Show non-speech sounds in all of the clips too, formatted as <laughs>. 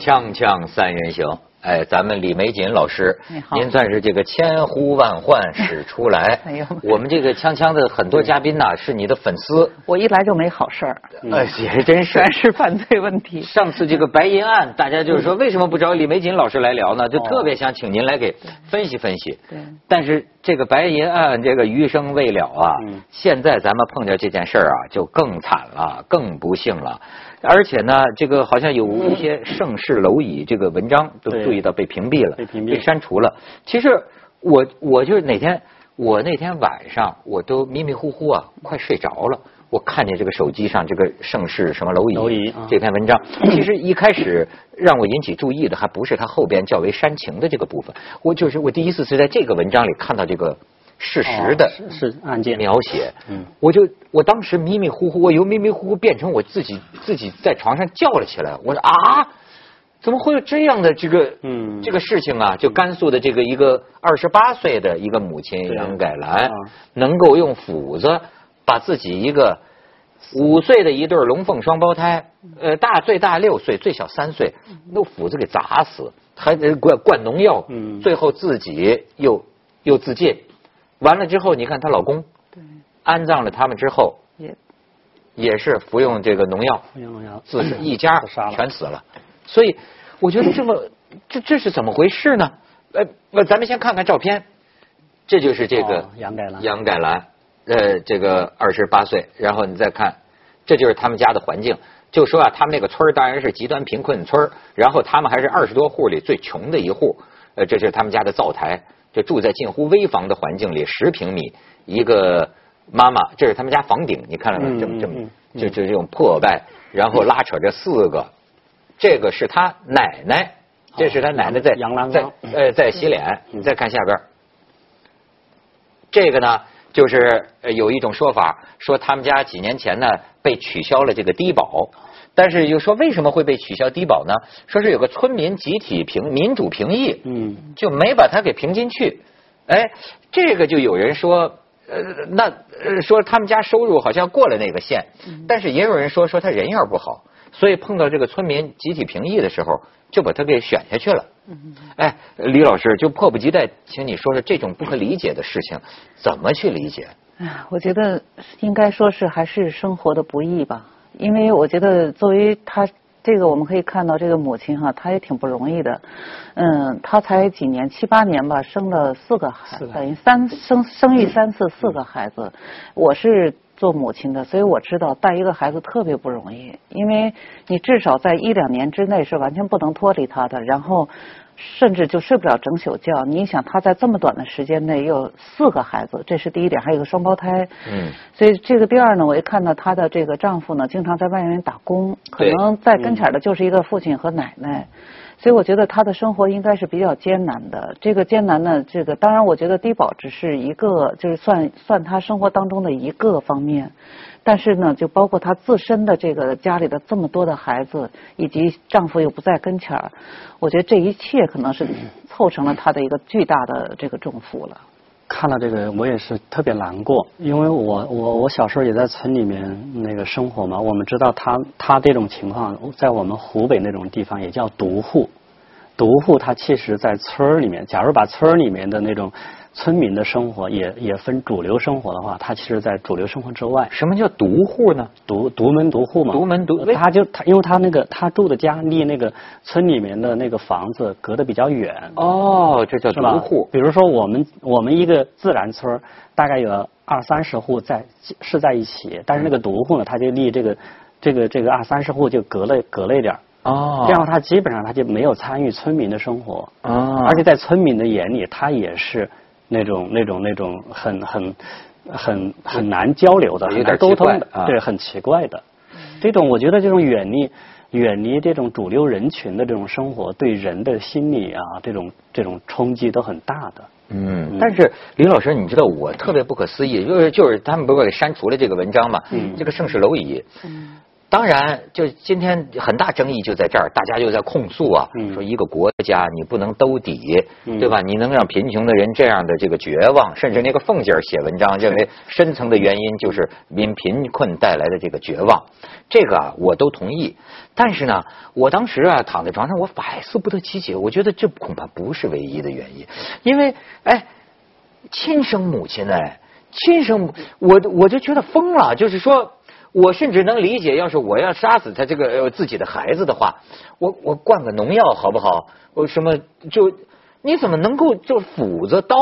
锵锵三人行，哎，咱们李玫瑾老师你，好您算是这个千呼万唤始出来。<laughs> 哎呦我们这个锵锵的很多嘉宾呐，是你的粉丝，我一来就没好事儿，哎，也真是。全是犯罪问题。上次这个白银案，大家就是说为什么不找李玫瑾老师来聊呢？就特别想请您来给分析分析。对但是这个白银案这个余生未了啊，嗯现在咱们碰见这件事儿啊，就更惨了，更不幸了。而且呢，这个好像有一些盛世蝼蚁这个文章都注意到被屏蔽了，被屏蔽删除了。其实我我就是哪天我那天晚上我都迷迷糊糊啊，快睡着了。我看见这个手机上这个盛世什么蝼蚁这篇文章，<clears throat> 其实一开始让我引起注意的还不是它后边较为煽情的这个部分，我就是我第一次是在这个文章里看到这个事实的哦是是案件描写，嗯我就我当时迷迷糊糊，我由迷迷糊糊变成我自己自己在床上叫了起来，我说啊，怎么会有这样的这个嗯这个事情啊？就甘肃的这个一个二十八岁的一个母亲杨改兰啊，能够用斧子把自己一个五岁的一对龙凤双胞胎，呃，大最大六岁，最小三岁，用斧子给砸死，还得灌灌农药，嗯最后自己又又自尽。完了之后，你看她老公对，安葬了他们之后，也也是服用这个农药，服用农药自杀，一家全死了。所以我觉得这么这这是怎么回事呢？呃，那咱们先看看照片，这就是这个哦杨改兰杨改兰，呃，这个二十八岁，然后你再看，这就是他们家的环境。就说啊，他们那个村儿当然是极端贫困村儿然后他们还是二十多户里最穷的一户。呃，这是他们家的灶台，就住在近乎危房的环境里，十平米一个妈妈，这是他们家房顶，你看了吗？嗯这么这么就就这种破败，然后拉扯着四个，这个是他奶奶，这是他奶奶在在呃在洗脸。嗯你再看下边，这个呢，就是呃有一种说法，说他们家几年前呢被取消了这个低保，但是又说为什么会被取消低保呢？说是有个村民集体评民主评议，嗯就没把他给评进去。哎，这个就有人说，呃，那呃说他们家收入好像过了那个线，但是也有人说说他人缘不好，所以碰到这个村民集体评议的时候，就把他给选下去了。哎，李老师就迫不及待，请你说说这种不可理解的事情怎么去理解？哎呀，我觉得应该说是还是生活的不易吧，因为我觉得作为她这个我们可以看到这个母亲哈，她也挺不容易的，嗯，她才几年七八年吧，生了四个孩子，等于三生生育三次四个孩子，我是。做母亲的，所以我知道带一个孩子特别不容易，因为你至少在一两年之内是完全不能脱离他的，然后甚至就睡不了整宿觉。你想他在这么短的时间内又有四个孩子，这是第一点，还有一个双胞胎。嗯，所以这个第二呢，我一看到她的这个丈夫呢，经常在外面打工，可能在跟前儿的就是一个父亲和奶奶。所以我觉得她的生活应该是比较艰难的。这个艰难呢，这个当然我觉得低保只是一个，就是算算她生活当中的一个方面。但是呢，就包括她自身的这个家里的这么多的孩子，以及丈夫又不在跟前儿，我觉得这一切可能是凑成了她的一个巨大的这个重负了。看了这个，我也是特别难过，因为我我我小时候也在村里面那个生活嘛，我们知道他他这种情况，在我们湖北那种地方也叫独户，独户他其实在村儿里面，假如把村儿里面的那种村民的生活也也分主流生活的话，他其实在主流生活之外，什么叫独户呢？独独门独户嘛，独门独呃他就他，因为他那个他住的家离那个村里面的那个房子隔得比较远，哦，这叫？独户。比如说我们我们一个自然村儿大概有二三十户在是在一起，但是那个独户呢，他就离这个这个这个二三十户就隔了隔了一点儿。哦。这样他基本上他就没有参与村民的生活，哦。而且在村民的眼里，他也是那种那种那种很很很很难交流的，有很难沟通的，啊对，很奇怪的。这种我觉得这种远离远离这种主流人群的这种生活，对人的心理啊，这种这种冲击都很大的。嗯，但是李老师，你知道我特别不可思议，就是就是他们不是给删除了这个文章嘛？嗯这个盛世蝼蚁，当然，就今天很大争议就在这儿，大家就在控诉啊，说一个国家你不能兜底，对吧？你能让贫穷的人这样的这个绝望，甚至那个凤姐写文章认为深层的原因就是因贫困带来的这个绝望，这个啊我都同意。但是呢，我当时啊躺在床上，我百思不得其解，我觉得这恐怕不是唯一的原因，因为哎，亲生母亲哎，亲生母，我我就觉得疯了，就是说。我甚至能理解，要是我要杀死他这个自己的孩子的话，我我灌个农药好不好？我什么就你怎么能够就斧子刀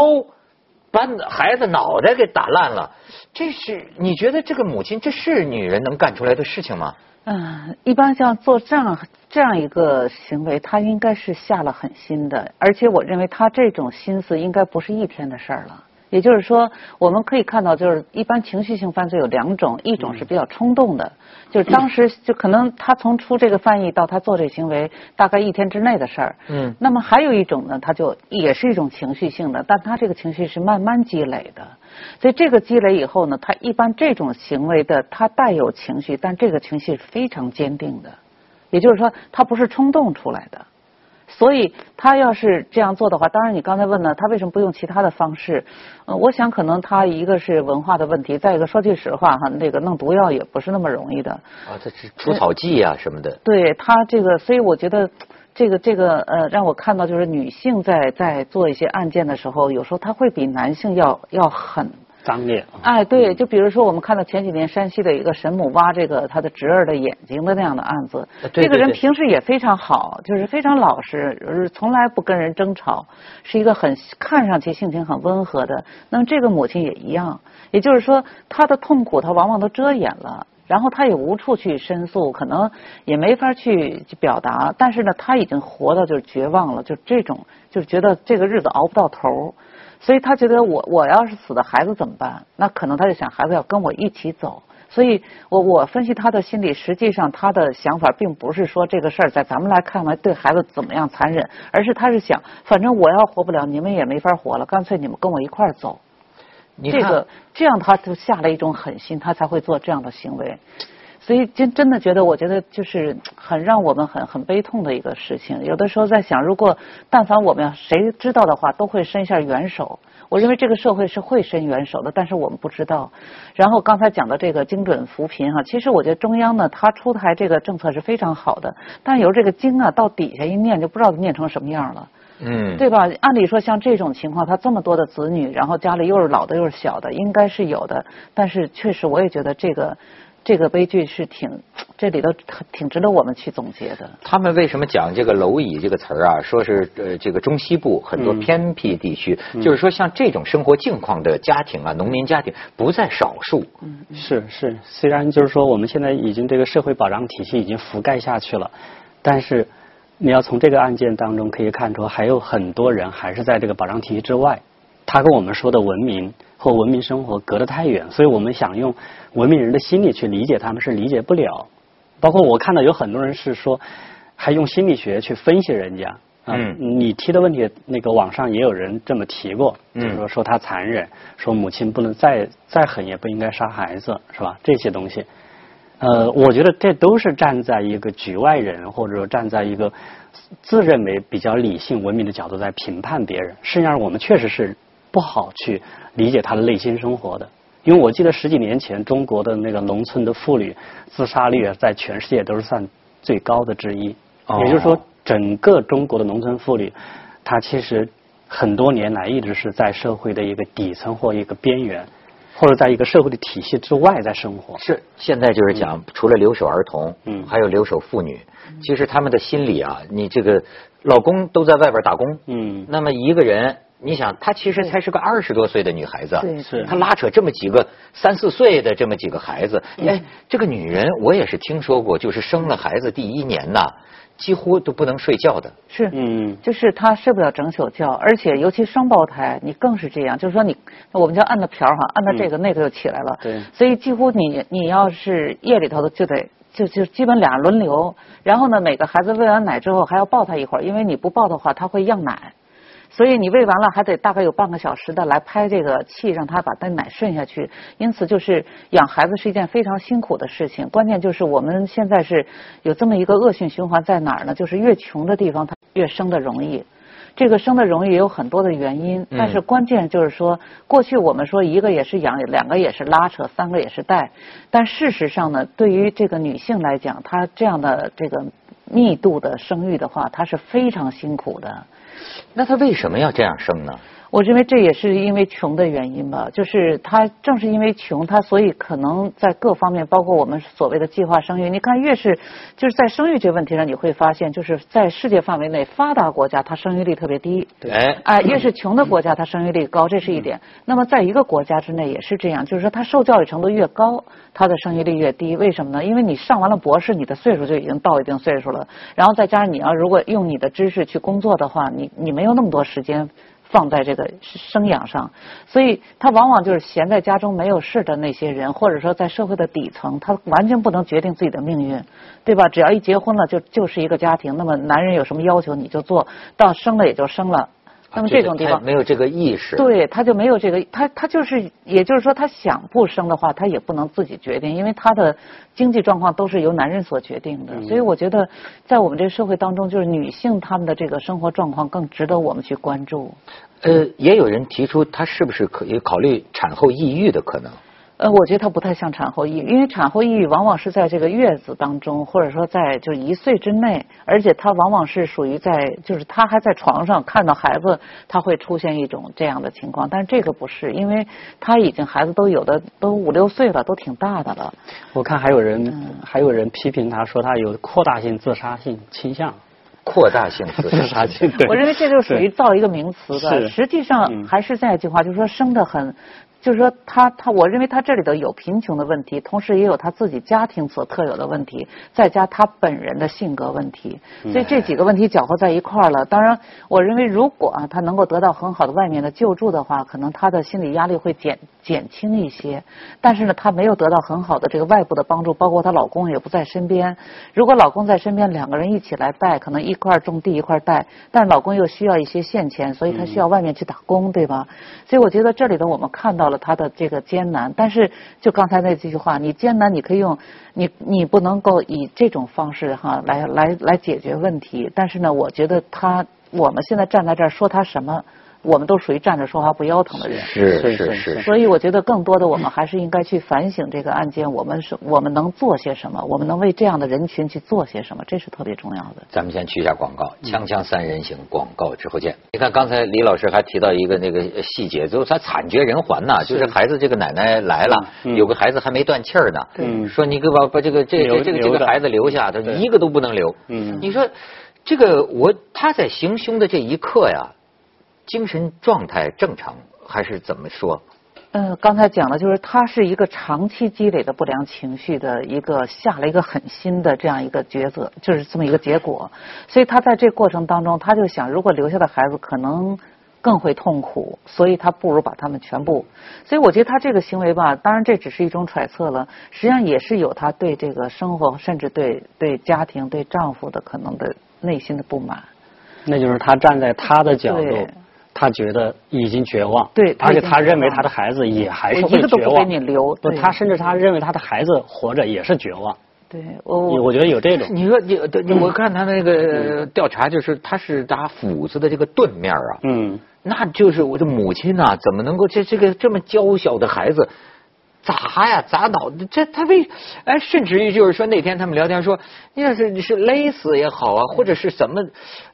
把孩子脑袋给打烂了？这是你觉得这个母亲这是女人能干出来的事情吗？嗯，一般像做这样这样一个行为，他应该是下了狠心的，而且我认为他这种心思应该不是一天的事儿了。也就是说，我们可以看到，就是一般情绪性犯罪有两种，一种是比较冲动的，就是当时就可能他从出这个翻译到他做这行为，大概一天之内的事儿。嗯。那么还有一种呢，他就也是一种情绪性的，但他这个情绪是慢慢积累的，所以这个积累以后呢，他一般这种行为的他带有情绪，但这个情绪是非常坚定的，也就是说，他不是冲动出来的。所以他要是这样做的话，当然你刚才问了他为什么不用其他的方式？呃，我想可能他一个是文化的问题，再一个说句实话哈，那个弄毒药也不是那么容易的。啊，这是除草剂啊什么的。对他这个，所以我觉得这个这个呃，让我看到就是女性在在做一些案件的时候，有时候她会比男性要要狠。脏烈。哎，对，就比如说我们看到前几年山西的一个沈母挖这个他的侄儿的眼睛的那样的案子，这个人平时也非常好，就是非常老实，从来不跟人争吵，是一个很看上去性情很温和的。那么这个母亲也一样，也就是说她的痛苦她往往都遮掩了，然后她也无处去申诉，可能也没法去表达，但是呢，她已经活到就是绝望了，就这种就是觉得这个日子熬不到头。所以他觉得我我要是死的孩子怎么办？那可能他就想孩子要跟我一起走。所以我我分析他的心理，实际上他的想法并不是说这个事儿在咱们来看来对孩子怎么样残忍，而是他是想，反正我要活不了，你们也没法活了，干脆你们跟我一块儿走。这个这样他就下了一种狠心，他才会做这样的行为。所以真真的觉得，我觉得就是很让我们很很悲痛的一个事情。有的时候在想，如果但凡我们要谁知道的话，都会伸一下援手。我认为这个社会是会伸援手的，但是我们不知道。然后刚才讲的这个精准扶贫哈，其实我觉得中央呢，它出台这个政策是非常好的，但是有这个经啊，到底下一念就不知道念成什么样了。嗯，对吧？按理说像这种情况，他这么多的子女，然后家里又是老的又是小的，应该是有的。但是确实，我也觉得这个。这个悲剧是挺，这里头挺值得我们去总结的。他们为什么讲这个蝼蚁这个词儿啊？说是呃，这个中西部很多偏僻地区，就是说像这种生活境况的家庭啊，农民家庭不在少数。嗯，是是，虽然就是说我们现在已经这个社会保障体系已经覆盖下去了，但是你要从这个案件当中可以看出，还有很多人还是在这个保障体系之外。他跟我们说的文明或文明生活隔得太远，所以我们想用文明人的心理去理解他们是理解不了。包括我看到有很多人是说，还用心理学去分析人家。嗯。你提的问题，那个网上也有人这么提过，就是说说他残忍，说母亲不能再再狠也不应该杀孩子，是吧？这些东西，呃，我觉得这都是站在一个局外人，或者说站在一个自认为比较理性文明的角度在评判别人。实际上，我们确实是。不好去理解他的内心生活的，因为我记得十几年前中国的那个农村的妇女自杀率在全世界都是算最高的之一。也就是说，整个中国的农村妇女，她其实很多年来一直是在社会的一个底层或一个边缘，或者在一个社会的体系之外在生活。是，现在就是讲除了留守儿童，嗯，还有留守妇女，其实他们的心理啊，你这个老公都在外边打工，嗯，那么一个人。你想，她其实才是个二十多岁的女孩子，是。她拉扯这么几个三四岁的这么几个孩子，哎，这个女人我也是听说过，就是生了孩子第一年呐，几乎都不能睡觉的。是，嗯，就是她睡不了整宿觉，而且尤其双胞胎，你更是这样，就是说你我们叫按的瓢哈，按到这个那个就起来了，对，所以几乎你你要是夜里头的就得就就基本俩轮流，然后呢每个孩子喂完奶之后还要抱他一会儿，因为你不抱的话他会漾奶。所以你喂完了还得大概有半个小时的来拍这个气，让他把那奶顺下去。因此，就是养孩子是一件非常辛苦的事情。关键就是我们现在是有这么一个恶性循环在哪儿呢？就是越穷的地方，它越生的容易。这个生的容易也有很多的原因，但是关键就是说，过去我们说一个也是养，两个也是拉扯，三个也是带，但事实上呢，对于这个女性来讲，她这样的这个密度的生育的话，她是非常辛苦的。那他为什么要这样生呢？我认为这也是因为穷的原因吧，就是他正是因为穷，他所以可能在各方面，包括我们所谓的计划生育，你看越是就是在生育这个问题上，你会发现，就是在世界范围内发达国家，它生育率特别低，对，哎，越是穷的国家，它生育率高，这是一点。那么在一个国家之内也是这样，就是说他受教育程度越高，他的生育率越低。为什么呢？因为你上完了博士，你的岁数就已经到一定岁数了，然后再加上你要如果用你的知识去工作的话，你你没有那么多时间。放在这个生养上，所以他往往就是闲在家中没有事的那些人，或者说在社会的底层，他完全不能决定自己的命运，对吧？只要一结婚了，就就是一个家庭。那么男人有什么要求你就做到，生了也就生了。那么这种地方没有这个意识，对他就没有这个，他他就是，也就是说，他想不生的话，他也不能自己决定，因为他的经济状况都是由男人所决定的。所以我觉得，在我们这个社会当中，就是女性她们的这个生活状况更值得我们去关注。呃，也有人提出，他是不是可以考虑产后抑郁的可能？呃，我觉得它不太像产后抑郁，因为产后抑郁往往是在这个月子当中，或者说在就一岁之内，而且它往往是属于在就是他还在床上看到孩子，他会出现一种这样的情况，但是这个不是，因为他已经孩子都有的都五六岁了，都挺大的了。我看还有人还有人批评他说他有扩大性自杀性倾向，扩大性自杀性，我认为这就属于造一个名词的，实际上还是那句话，就是说生的很。就是说，他他，我认为他这里头有贫穷的问题，同时也有他自己家庭所特有的问题，再加他本人的性格问题，所以这几个问题搅和在一块儿了。当然，我认为如果啊，他能够得到很好的外面的救助的话，可能他的心理压力会减减轻一些。但是呢，他没有得到很好的这个外部的帮助，包括她老公也不在身边。如果老公在身边，两个人一起来带，可能一块种地一块带，但是老公又需要一些现钱，所以他需要外面去打工，对吧？所以我觉得这里头我们看到。了他的这个艰难，但是就刚才那几句话，你艰难，你可以用你，你不能够以这种方式哈来来来解决问题。但是呢，我觉得他，我们现在站在这儿说他什么。我们都属于站着说话不腰疼的人，是是是。所以我觉得更多的我们还是应该去反省这个案件，我们是我们能做些什么，我们能为这样的人群去做些什么，这是特别重要的。咱们先去一下广告，锵锵三人行广告之后见。你看刚才李老师还提到一个那个细节，就是他惨绝人寰呐，就是孩子这个奶奶来了，有个孩子还没断气儿呢，说你给我把这个这这这个这个孩子留下，他一个都不能留。你说这个我他在行凶的这一刻呀。精神状态正常还是怎么说？呃，刚才讲的就是他是一个长期积累的不良情绪的一个下了一个狠心的这样一个抉择，就是这么一个结果。所以他在这过程当中，他就想，如果留下的孩子可能更会痛苦，所以他不如把他们全部。所以我觉得他这个行为吧，当然这只是一种揣测了，实际上也是有他对这个生活，甚至对对家庭、对丈夫的可能的内心的不满。那就是他站在他的角度。他觉得已经绝望，对，而且他认为他的孩子也还是会绝望。你留，不，他甚至他认为他的孩子活着也是绝望。对，我我觉得有这种。你说你，我看他那个调查，就是他是打斧子的这个钝面啊，嗯，那就是我的母亲呐，怎么能够这这个这么娇小的孩子？砸呀，砸脑子！这他为哎，甚至于就是说那天他们聊天说，你要是你是勒死也好啊，或者是什么？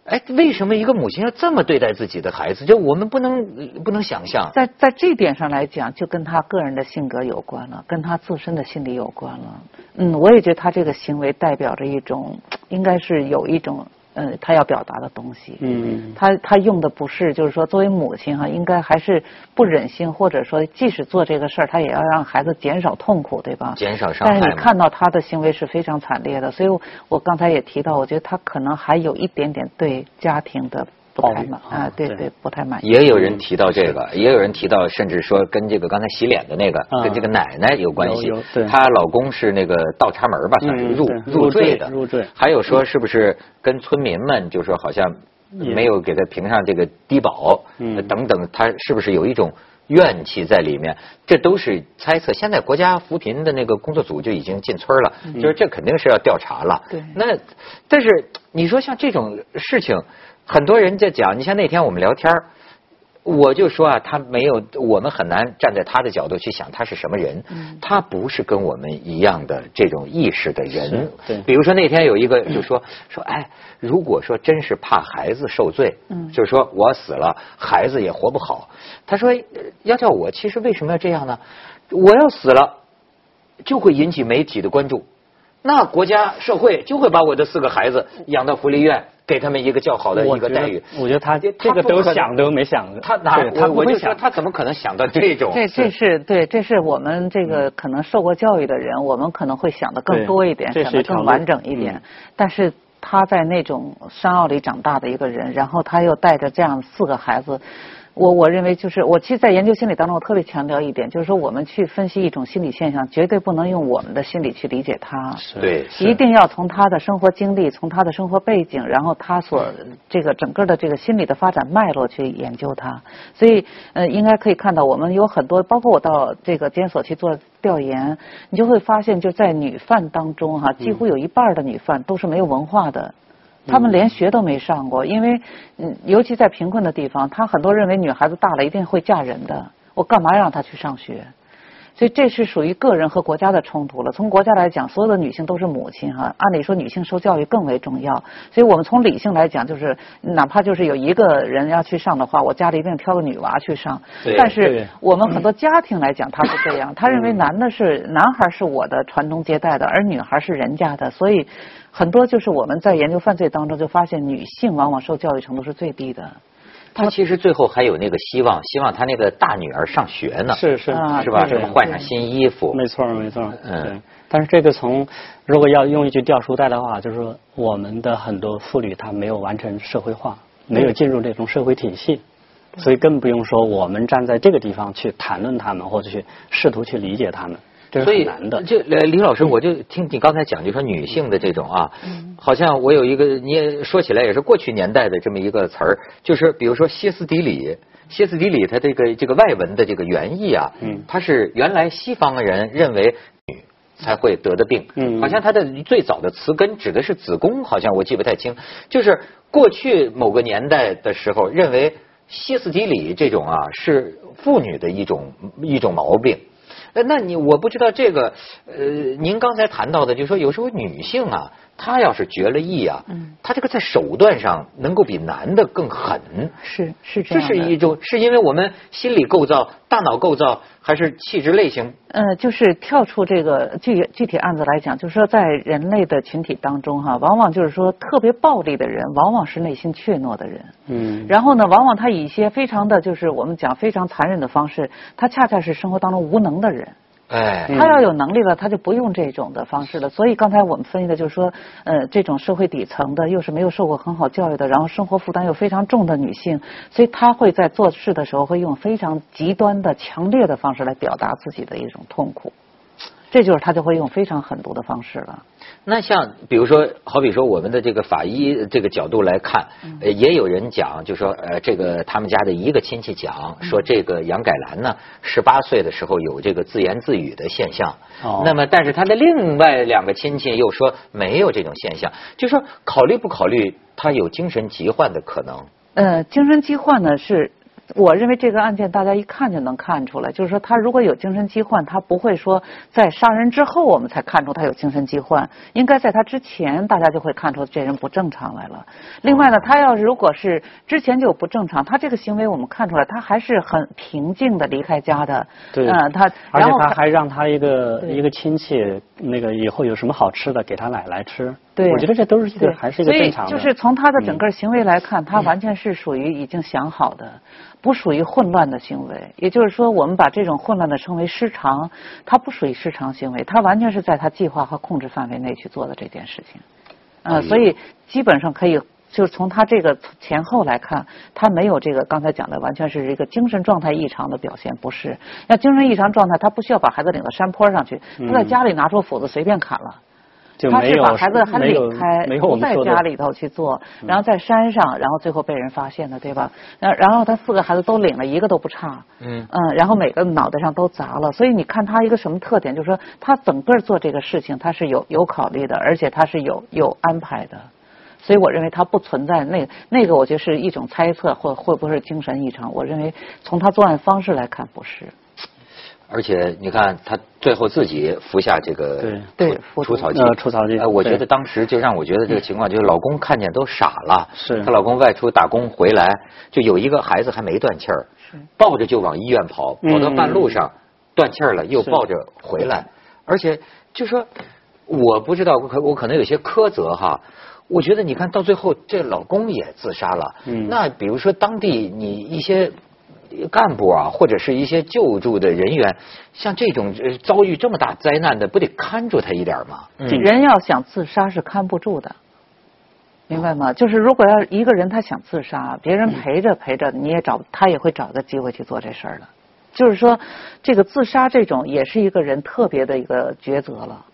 哎，为什么一个母亲要这么对待自己的孩子？就我们不能不能想象。在在这点上来讲，就跟他个人的性格有关了，跟他自身的心理有关了。嗯，我也觉得他这个行为代表着一种，应该是有一种。嗯，他要表达的东西，嗯，他他用的不是，就是说，作为母亲哈，应该还是不忍心，或者说，即使做这个事儿，他也要让孩子减少痛苦，对吧？减少伤害。但是你看到他的行为是非常惨烈的，所以我刚才也提到，我觉得他可能还有一点点对家庭的。不太满啊，对对，不太满意。也有人提到这个，也有人提到，甚至说跟这个刚才洗脸的那个，跟这个奶奶有关系。她老公是那个倒插门吧，算是入入赘的。入赘。还有说是不是跟村民们，就说好像没有给他评上这个低保，等等，他是不是有一种怨气在里面？这都是猜测。现在国家扶贫的那个工作组就已经进村了，就是这肯定是要调查了。对。那但是你说像这种事情，很多人在讲。你像那天我们聊天我就说啊，他没有，我们很难站在他的角度去想他是什么人。他不是跟我们一样的这种意识的人。对。比如说那天有一个就说 <coughs> 说，哎，如果说真是怕孩子受罪，嗯，就是说我死了，孩子也活不好。他说要叫我，其实为什么要这样呢？我要死了，就会引起媒体的关注，那国家社会就会把我的四个孩子养到福利院。给他们一个较好的一个待遇，我觉得他这个都想都没想，他哪他我就说他怎么可能想到这种？这这是对，这是我们这个可能受过教育的人，我们可能会想的更多一点，想的更完整一点。但是他在那种山坳里长大的一个人，然后他又带着这样四个孩子。我我认为就是我其实，在研究心理当中，我特别强调一点，就是说我们去分析一种心理现象，绝对不能用我们的心理去理解它。对，一定要从他的生活经历，从他的生活背景，然后他所这个整个的这个心理的发展脉络去研究它。所以，呃，应该可以看到，我们有很多，包括我到这个监所去做调研，你就会发现，就在女犯当中哈，几乎有一半的女犯都是没有文化的。他们连学都没上过，因为嗯，尤其在贫困的地方，他很多认为女孩子大了一定会嫁人的，我干嘛让她去上学？所以这是属于个人和国家的冲突了。从国家来讲，所有的女性都是母亲哈，按理说女性受教育更为重要。所以我们从理性来讲，就是哪怕就是有一个人要去上的话，我家里一定挑个女娃去上。但是我们很多家庭来讲，他是这样，<laughs> 他认为男的是男孩是我的传宗接代的，而女孩是人家的，所以。很多就是我们在研究犯罪当中就发现，女性往往受教育程度是最低的。她其实最后还有那个希望，希望他那个大女儿上学呢。是是是吧？什么换上新衣服？没错没错。嗯。但是这个从如果要用一句掉书袋的话，就是说我们的很多妇女她没有完成社会化，没有进入这种社会体系，所以更不用说我们站在这个地方去谈论他们，或者去试图去理解他们。所以，就李老师，我就听你刚才讲，就说女性的这种啊，好像我有一个，你也说起来也是过去年代的这么一个词儿，就是比如说歇斯底里，歇斯底里，它这个这个外文的这个原意啊，它是原来西方人认为女才会得的病，好像它的最早的词根指的是子宫，好像我记不太清，就是过去某个年代的时候认为歇斯底里这种啊是妇女的一种一种毛病。那那你我不知道这个，呃，您刚才谈到的，就是说有时候女性啊。他要是绝了意啊，他这个在手段上能够比男的更狠，是是这样。这是一种，是因为我们心理构造、大脑构造，还是气质类型？呃，就是跳出这个具具体案子来讲，就是说在人类的群体当中哈，往往就是说特别暴力的人，往往是内心怯懦的人。嗯。然后呢，往往他以一些非常的就是我们讲非常残忍的方式，他恰恰是生活当中无能的人。哎，他要有能力了，他就不用这种的方式了。所以刚才我们分析的就是说，呃，这种社会底层的，又是没有受过很好教育的，然后生活负担又非常重的女性，所以她会在做事的时候会用非常极端的、强烈的方式来表达自己的一种痛苦。这就是他就会用非常狠毒的方式了。那像比如说，好比说我们的这个法医这个角度来看，呃，也有人讲，就说呃，这个他们家的一个亲戚讲说，这个杨改兰呢，十八岁的时候有这个自言自语的现象。哦。那么，但是他的另外两个亲戚又说没有这种现象，就说考虑不考虑他有精神疾患的可能？呃，精神疾患呢是。我认为这个案件大家一看就能看出来，就是说他如果有精神疾患，他不会说在杀人之后我们才看出他有精神疾患，应该在他之前大家就会看出这人不正常来了。另外呢，他要如果是之前就有不正常，他这个行为我们看出来他还是很平静的离开家的。对。嗯，他而且他还让他一个一个亲戚那个以后有什么好吃的给他奶奶吃。对。我觉得这都是一个还是一个正常的。所以就是从他的整个行为来看，他完全是属于已经想好的。不属于混乱的行为，也就是说，我们把这种混乱的称为失常，他不属于失常行为，他完全是在他计划和控制范围内去做的这件事情。呃，所以基本上可以，就是从他这个前后来看，他没有这个刚才讲的完全是一个精神状态异常的表现，不是。要精神异常状态，他不需要把孩子领到山坡上去，他在家里拿出斧子随便砍了。就他是没有把孩子还领开，没有我不在家里头去做，然后在山上，然后最后被人发现的，对吧？然然后他四个孩子都领了，一个都不差。嗯嗯，然后每个脑袋上都砸了，所以你看他一个什么特点，就是说他整个做这个事情他是有有考虑的，而且他是有有安排的。所以我认为他不存在那那个，我觉得是一种猜测，或会不会是精神异常？我认为从他作案方式来看，不是。而且你看他最后自己服下这个对对服毒除草剂呃，除草剂呃，我觉得当时就让我觉得这个情况，就是老公看见都傻了。是她老公外出打工回来，就有一个孩子还没断气儿，抱着就往医院跑，跑到半路上断气儿了，又抱着回来，而且就说我不知道，我可我可能有些苛责哈。我觉得你看到最后，这老公也自杀了。嗯那比如说当地你一些干部啊，或者是一些救助的人员，像这种呃遭遇这么大灾难的，不得看住他一点吗？嗯人要想自杀是看不住的，明白吗？就是如果要一个人他想自杀，别人陪着陪着，你也找他也会找个机会去做这事儿的。就是说，这个自杀这种也是一个人特别的一个抉择了。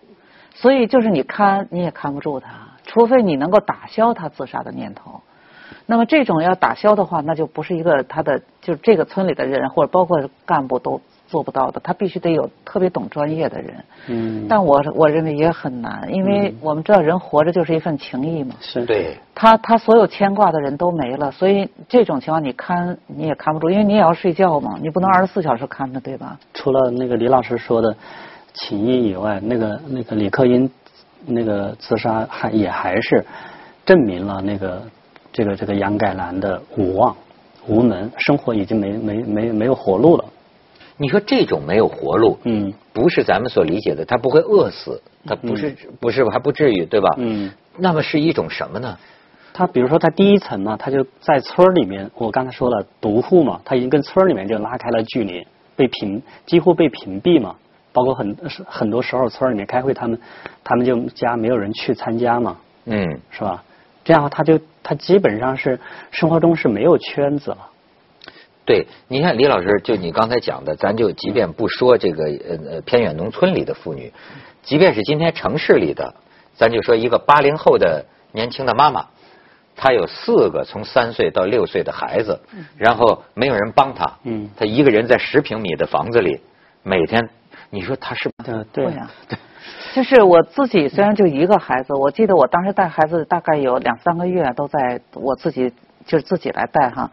所以就是你看你也看不住他，除非你能够打消他自杀的念头。那么这种要打消的话，那就不是一个他的，就是这个村里的人或者包括干部都做不到的，他必须得有特别懂专业的人。嗯，但我我认为也很难，因为我们知道人活着就是一份情谊嘛。是对，他他所有牵挂的人都没了，所以这种情况你看你也看不住，因为你也要睡觉嘛，你不能二十四小时看着，对吧？除了那个李老师说的情谊以外，那个那个李克英那个自杀还也还是证明了那个这个这个杨改兰的无望无门，生活已经没没没没有活路了。你说这种没有活路，嗯不是咱们所理解的，他不会饿死，他不是、不是还不至于，对吧？嗯，那么是一种什么呢？他比如说他第一层嘛，他就在村儿里面，我刚才说了独户嘛，他已经跟村儿里面就拉开了距离，被屏几乎被屏蔽嘛。包括很很多时候村儿里面开会，他们他们就家没有人去参加嘛，嗯，是吧？这样他就他基本上是生活中是没有圈子了。对，你看李老师，就你刚才讲的，咱就即便不说这个呃呃偏远农村里的妇女，即便是今天城市里的，咱就说一个八零后的年轻的妈妈，她有四个从三岁到六岁的孩子，然后没有人帮她，嗯她一个人在十平米的房子里，每天，你说她是对对会啊，就是我自己虽然就一个孩子，我记得我当时带孩子大概有两三个月都在我自己就是自己来带哈，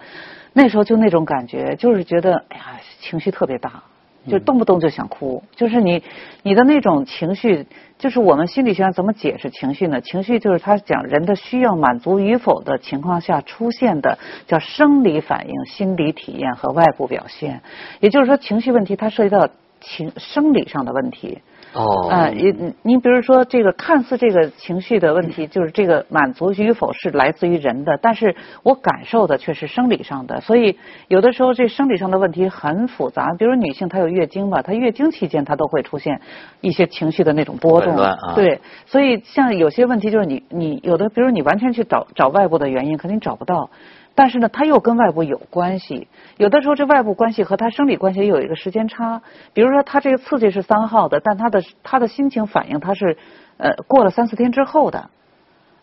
那时候就那种感觉，就是觉得哎呀情绪特别大，就动不动就想哭，就是你你的那种情绪，就是我们心理学上怎么解释情绪呢？情绪就是他讲人的需要满足与否的情况下出现的叫生理反应、心理体验和外部表现，也就是说情绪问题它涉及到情生理上的问题。哦，啊，你你你比如说这个看似这个情绪的问题，就是这个满足与否是来自于人的，但是我感受的却是生理上的，所以有的时候这生理上的问题很复杂。比如女性她有月经吧，她月经期间她都会出现一些情绪的那种波动啊，对，所以像有些问题就是你你有的，比如你完全去找找外部的原因，肯定找不到。但是呢，他又跟外部有关系。有的时候，这外部关系和他生理关系也有一个时间差。比如说，他这个刺激是三号的，但他的他的心情反应，他是呃过了三四天之后的。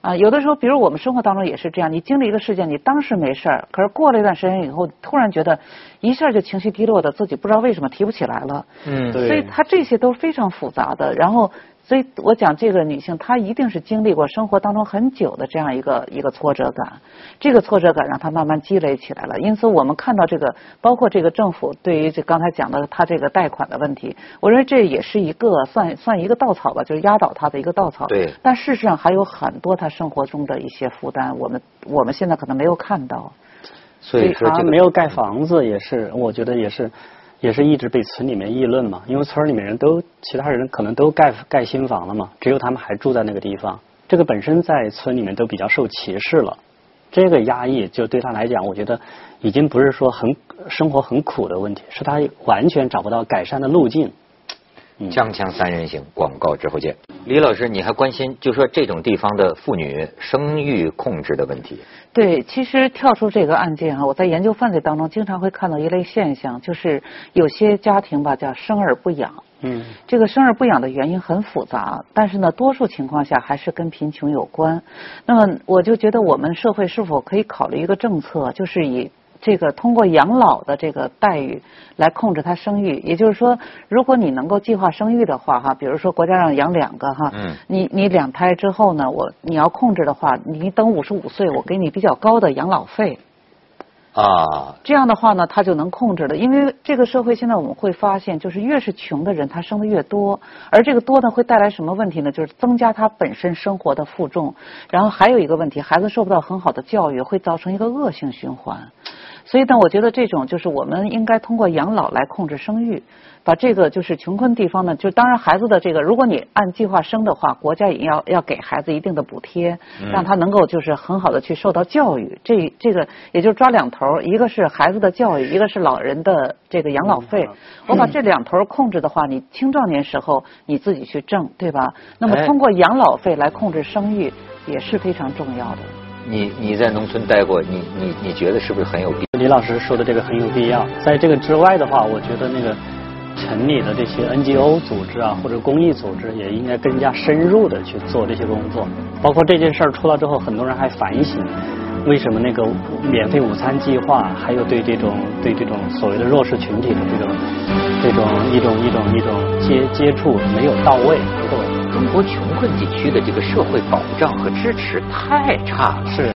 啊，有的时候，比如我们生活当中也是这样，你经历一个事件，你当时没事儿，可是过了一段时间以后，突然觉得一下就情绪低落的，自己不知道为什么提不起来了。嗯对所以他这些都非常复杂的。然后，所以我讲这个女性，她一定是经历过生活当中很久的这样一个一个挫折感，这个挫折感让她慢慢积累起来了。因此，我们看到这个，包括这个政府对于这刚才讲的她这个贷款的问题，我认为这也是一个算 <laughs> 算一个稻草吧，就是压倒她的一个稻草。对但事实上还有很多她生活中的一些负担，我们我们现在可能没有看到。所以说这个没有盖房子，也是我觉得也是也是一直被村里面议论嘛，因为村里面人都其他人可能都盖盖新房了嘛，只有他们还住在那个地方，这个本身在村里面都比较受歧视了。这个压抑就对他来讲，我觉得已经不是说很生活很苦的问题，是他完全找不到改善的路径。锵锵三人行，广告之后见。李老师，你还关心就说这种地方的妇女生育控制的问题？对，其实跳出这个案件啊，我在研究犯罪当中经常会看到一类现象，就是有些家庭吧叫生而不养。嗯，这个生而不养的原因很复杂，但是呢，多数情况下还是跟贫穷有关。那么，我就觉得我们社会是否可以考虑一个政策，就是以这个通过养老的这个待遇来控制他生育？也就是说，如果你能够计划生育的话，哈，比如说国家让养两个哈，嗯，你你两胎之后呢，我你要控制的话，你等五十五岁，我给你比较高的养老费。啊，这样的话呢，他就能控制了。因为这个社会现在我们会发现，就是越是穷的人，他生的越多，而这个多呢，会带来什么问题呢？就是增加他本身生活的负重，然后还有一个问题，孩子受不到很好的教育，会造成一个恶性循环。所以呢，我觉得这种就是我们应该通过养老来控制生育，把这个就是穷困地方呢，就当然孩子的这个，如果你按计划生的话，国家也要要给孩子一定的补贴，让他能够就是很好的去受到教育。这这个也就抓两头，一个是孩子的教育，一个是老人的这个养老费。我把这两头控制的话，你青壮年时候你自己去挣，对吧？那么通过养老费来控制生育也是非常重要的。你你在农村待过，你你你觉得是不是很有必要？李老师说的这个很有必要。在这个之外的话，我觉得那个城里的这些 NGO 组织啊，或者公益组织，也应该更加深入的去做这些工作。包括这件事儿出来之后，很多人还反省，为什么那个免费午餐计划，还有对这种对这种所谓的弱势群体的这种这种一种一种一种接接触没有到位。中国穷困地区的这个社会保障和支持太差了。是。